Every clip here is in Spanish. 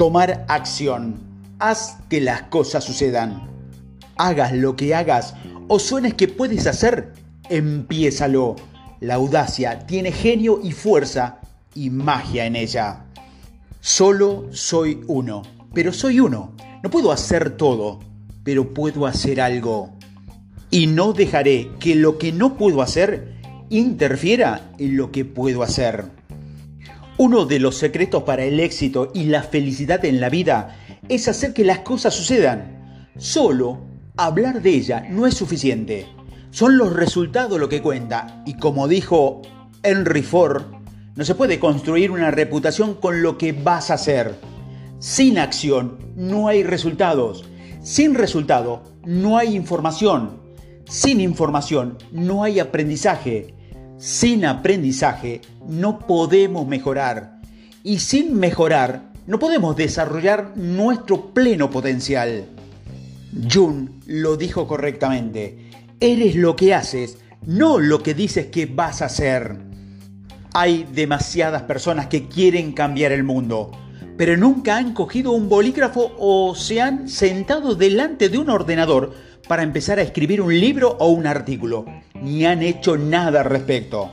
Tomar acción. Haz que las cosas sucedan. Hagas lo que hagas o suenes que puedes hacer, empiézalo. La audacia tiene genio y fuerza y magia en ella. Solo soy uno, pero soy uno. No puedo hacer todo, pero puedo hacer algo. Y no dejaré que lo que no puedo hacer interfiera en lo que puedo hacer. Uno de los secretos para el éxito y la felicidad en la vida es hacer que las cosas sucedan. Solo hablar de ella no es suficiente. Son los resultados lo que cuenta. Y como dijo Henry Ford, no se puede construir una reputación con lo que vas a hacer. Sin acción no hay resultados. Sin resultado no hay información. Sin información no hay aprendizaje. Sin aprendizaje no podemos mejorar. Y sin mejorar no podemos desarrollar nuestro pleno potencial. Jun lo dijo correctamente. Eres lo que haces, no lo que dices que vas a hacer. Hay demasiadas personas que quieren cambiar el mundo, pero nunca han cogido un bolígrafo o se han sentado delante de un ordenador para empezar a escribir un libro o un artículo, ni han hecho nada al respecto.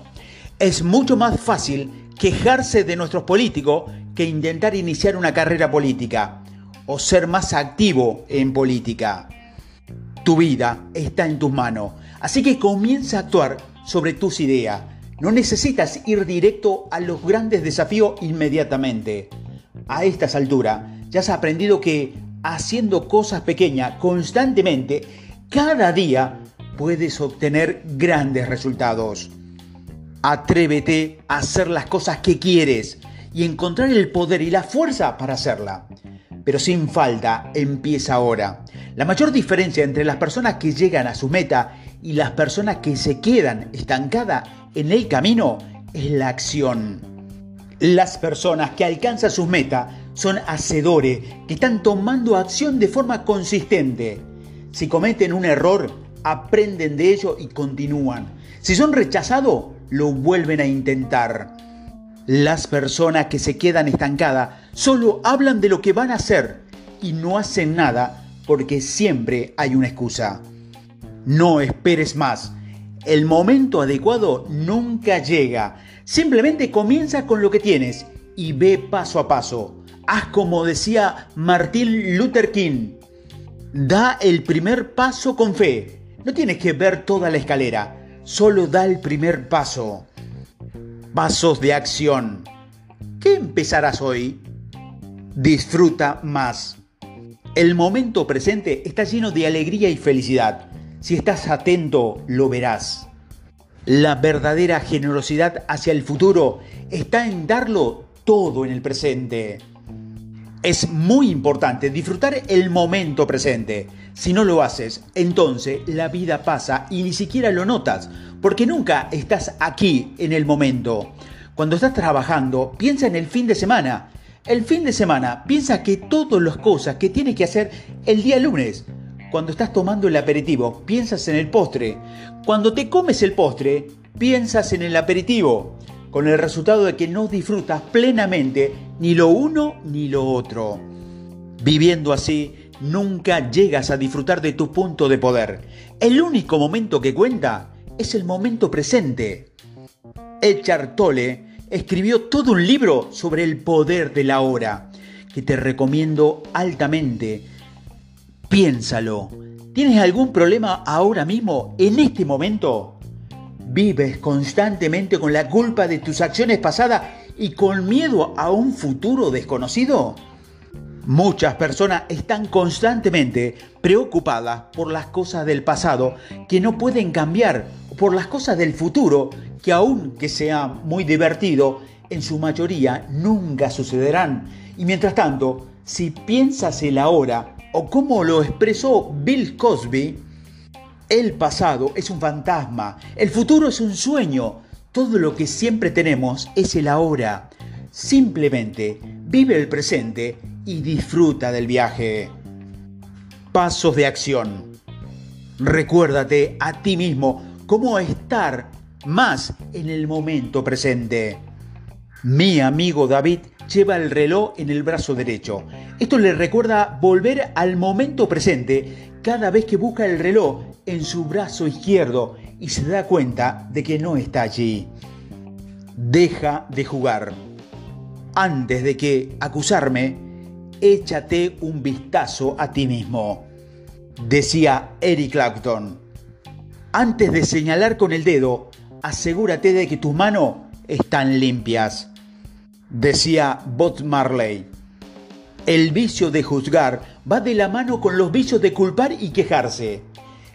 Es mucho más fácil quejarse de nuestros políticos que intentar iniciar una carrera política o ser más activo en política. Tu vida está en tus manos, así que comienza a actuar sobre tus ideas no necesitas ir directo a los grandes desafíos inmediatamente. A estas alturas ya has aprendido que haciendo cosas pequeñas constantemente, cada día puedes obtener grandes resultados. Atrévete a hacer las cosas que quieres y encontrar el poder y la fuerza para hacerla. Pero sin falta, empieza ahora. La mayor diferencia entre las personas que llegan a su meta y las personas que se quedan estancadas en el camino es la acción. Las personas que alcanzan sus metas son hacedores que están tomando acción de forma consistente. Si cometen un error, aprenden de ello y continúan. Si son rechazados, lo vuelven a intentar. Las personas que se quedan estancadas solo hablan de lo que van a hacer y no hacen nada porque siempre hay una excusa. No esperes más. El momento adecuado nunca llega. Simplemente comienza con lo que tienes y ve paso a paso. Haz como decía Martin Luther King. Da el primer paso con fe. No tienes que ver toda la escalera. Solo da el primer paso. Pasos de acción. ¿Qué empezarás hoy? Disfruta más. El momento presente está lleno de alegría y felicidad. Si estás atento, lo verás. La verdadera generosidad hacia el futuro está en darlo todo en el presente. Es muy importante disfrutar el momento presente. Si no lo haces, entonces la vida pasa y ni siquiera lo notas, porque nunca estás aquí en el momento. Cuando estás trabajando, piensa en el fin de semana. El fin de semana, piensa que todas las cosas que tienes que hacer el día lunes, cuando estás tomando el aperitivo, piensas en el postre. Cuando te comes el postre, piensas en el aperitivo, con el resultado de que no disfrutas plenamente ni lo uno ni lo otro. Viviendo así, nunca llegas a disfrutar de tu punto de poder. El único momento que cuenta es el momento presente. Echar Tolle escribió todo un libro sobre el poder de la hora, que te recomiendo altamente Piénsalo. ¿Tienes algún problema ahora mismo, en este momento? ¿Vives constantemente con la culpa de tus acciones pasadas y con miedo a un futuro desconocido? Muchas personas están constantemente preocupadas por las cosas del pasado que no pueden cambiar, por las cosas del futuro que aunque sea muy divertido, en su mayoría nunca sucederán. Y mientras tanto, si piensas el ahora, o como lo expresó Bill Cosby, el pasado es un fantasma, el futuro es un sueño, todo lo que siempre tenemos es el ahora. Simplemente vive el presente y disfruta del viaje. Pasos de acción. Recuérdate a ti mismo cómo estar más en el momento presente. Mi amigo David lleva el reloj en el brazo derecho. Esto le recuerda volver al momento presente cada vez que busca el reloj en su brazo izquierdo y se da cuenta de que no está allí. Deja de jugar. Antes de que acusarme, échate un vistazo a ti mismo. Decía Eric Clapton. Antes de señalar con el dedo, asegúrate de que tus manos están limpias. Decía Bob Marley. El vicio de juzgar va de la mano con los vicios de culpar y quejarse.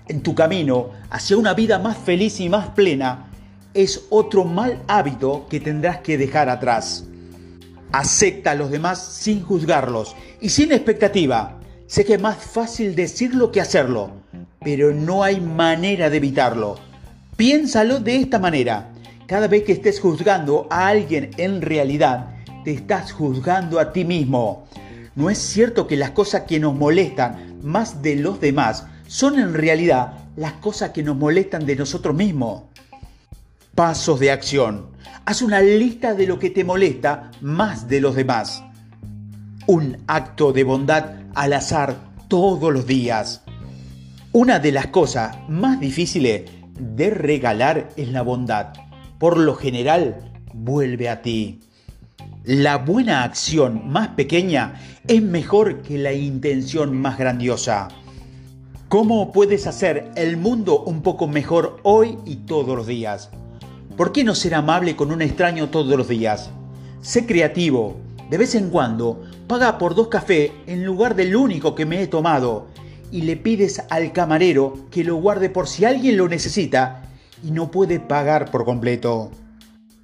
En tu camino hacia una vida más feliz y más plena es otro mal hábito que tendrás que dejar atrás. Acepta a los demás sin juzgarlos y sin expectativa. Sé que es más fácil decirlo que hacerlo, pero no hay manera de evitarlo. Piénsalo de esta manera. Cada vez que estés juzgando a alguien en realidad, te estás juzgando a ti mismo. ¿No es cierto que las cosas que nos molestan más de los demás son en realidad las cosas que nos molestan de nosotros mismos? Pasos de acción. Haz una lista de lo que te molesta más de los demás. Un acto de bondad al azar todos los días. Una de las cosas más difíciles de regalar es la bondad. Por lo general, vuelve a ti. La buena acción más pequeña es mejor que la intención más grandiosa. ¿Cómo puedes hacer el mundo un poco mejor hoy y todos los días? ¿Por qué no ser amable con un extraño todos los días? Sé creativo. De vez en cuando, paga por dos cafés en lugar del único que me he tomado y le pides al camarero que lo guarde por si alguien lo necesita y no puede pagar por completo.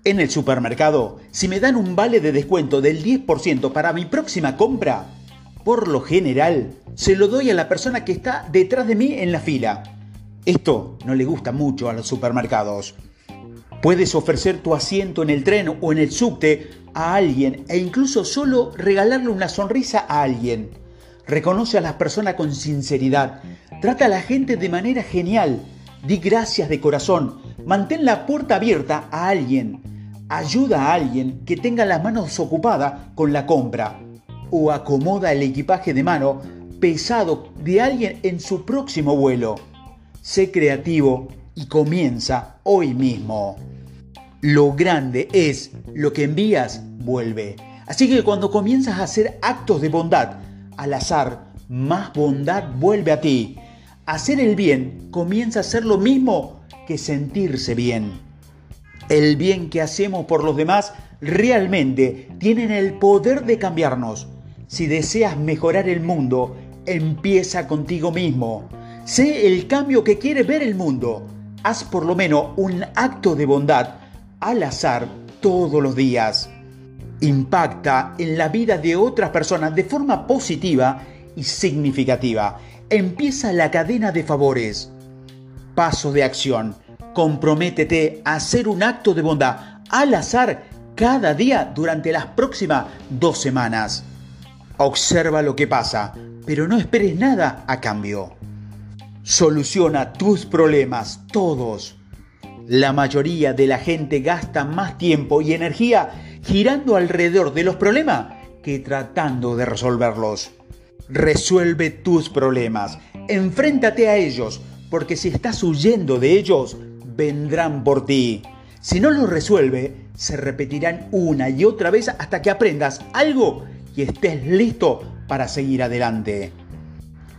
En el supermercado, si me dan un vale de descuento del 10% para mi próxima compra, por lo general se lo doy a la persona que está detrás de mí en la fila. Esto no le gusta mucho a los supermercados. Puedes ofrecer tu asiento en el tren o en el subte a alguien e incluso solo regalarle una sonrisa a alguien. Reconoce a las personas con sinceridad. Trata a la gente de manera genial. Di gracias de corazón. Mantén la puerta abierta a alguien ayuda a alguien que tenga las manos ocupadas con la compra o acomoda el equipaje de mano pesado de alguien en su próximo vuelo. Sé creativo y comienza hoy mismo. Lo grande es lo que envías vuelve. Así que cuando comienzas a hacer actos de bondad al azar, más bondad vuelve a ti. Hacer el bien comienza a ser lo mismo que sentirse bien el bien que hacemos por los demás realmente tienen el poder de cambiarnos. Si deseas mejorar el mundo, empieza contigo mismo. Sé el cambio que quiere ver el mundo. Haz por lo menos un acto de bondad al azar todos los días. Impacta en la vida de otras personas de forma positiva y significativa. Empieza la cadena de favores. Paso de acción comprométete a hacer un acto de bondad al azar cada día durante las próximas dos semanas. Observa lo que pasa, pero no esperes nada a cambio. Soluciona tus problemas, todos. La mayoría de la gente gasta más tiempo y energía girando alrededor de los problemas que tratando de resolverlos. Resuelve tus problemas, enfréntate a ellos, porque si estás huyendo de ellos, vendrán por ti. Si no lo resuelve, se repetirán una y otra vez hasta que aprendas algo y estés listo para seguir adelante.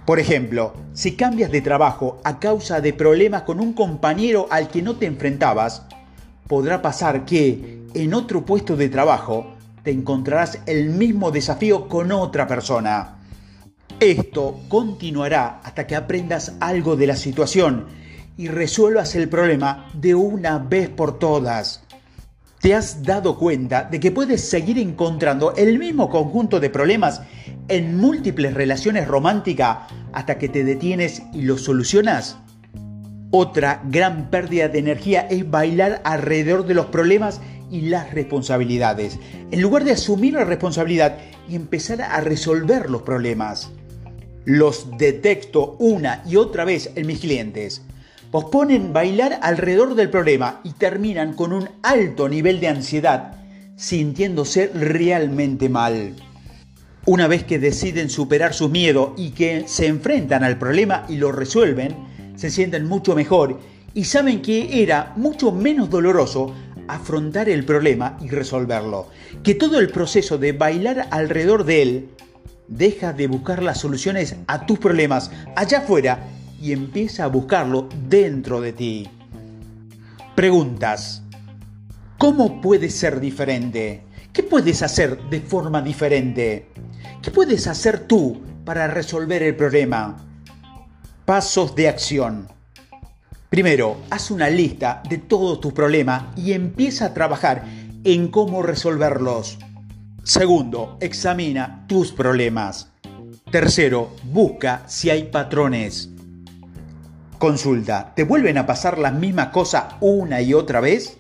Por ejemplo, si cambias de trabajo a causa de problemas con un compañero al que no te enfrentabas, podrá pasar que en otro puesto de trabajo te encontrarás el mismo desafío con otra persona. Esto continuará hasta que aprendas algo de la situación y resuelvas el problema de una vez por todas. ¿Te has dado cuenta de que puedes seguir encontrando el mismo conjunto de problemas en múltiples relaciones románticas hasta que te detienes y los solucionas? Otra gran pérdida de energía es bailar alrededor de los problemas y las responsabilidades, en lugar de asumir la responsabilidad y empezar a resolver los problemas. Los detecto una y otra vez en mis clientes posponen bailar alrededor del problema y terminan con un alto nivel de ansiedad, sintiéndose realmente mal. Una vez que deciden superar sus miedos y que se enfrentan al problema y lo resuelven, se sienten mucho mejor y saben que era mucho menos doloroso afrontar el problema y resolverlo, que todo el proceso de bailar alrededor de él deja de buscar las soluciones a tus problemas allá afuera y empieza a buscarlo dentro de ti. Preguntas. ¿Cómo puedes ser diferente? ¿Qué puedes hacer de forma diferente? ¿Qué puedes hacer tú para resolver el problema? Pasos de acción. Primero, haz una lista de todos tus problemas y empieza a trabajar en cómo resolverlos. Segundo, examina tus problemas. Tercero, busca si hay patrones. Consulta, ¿te vuelven a pasar las mismas cosas una y otra vez?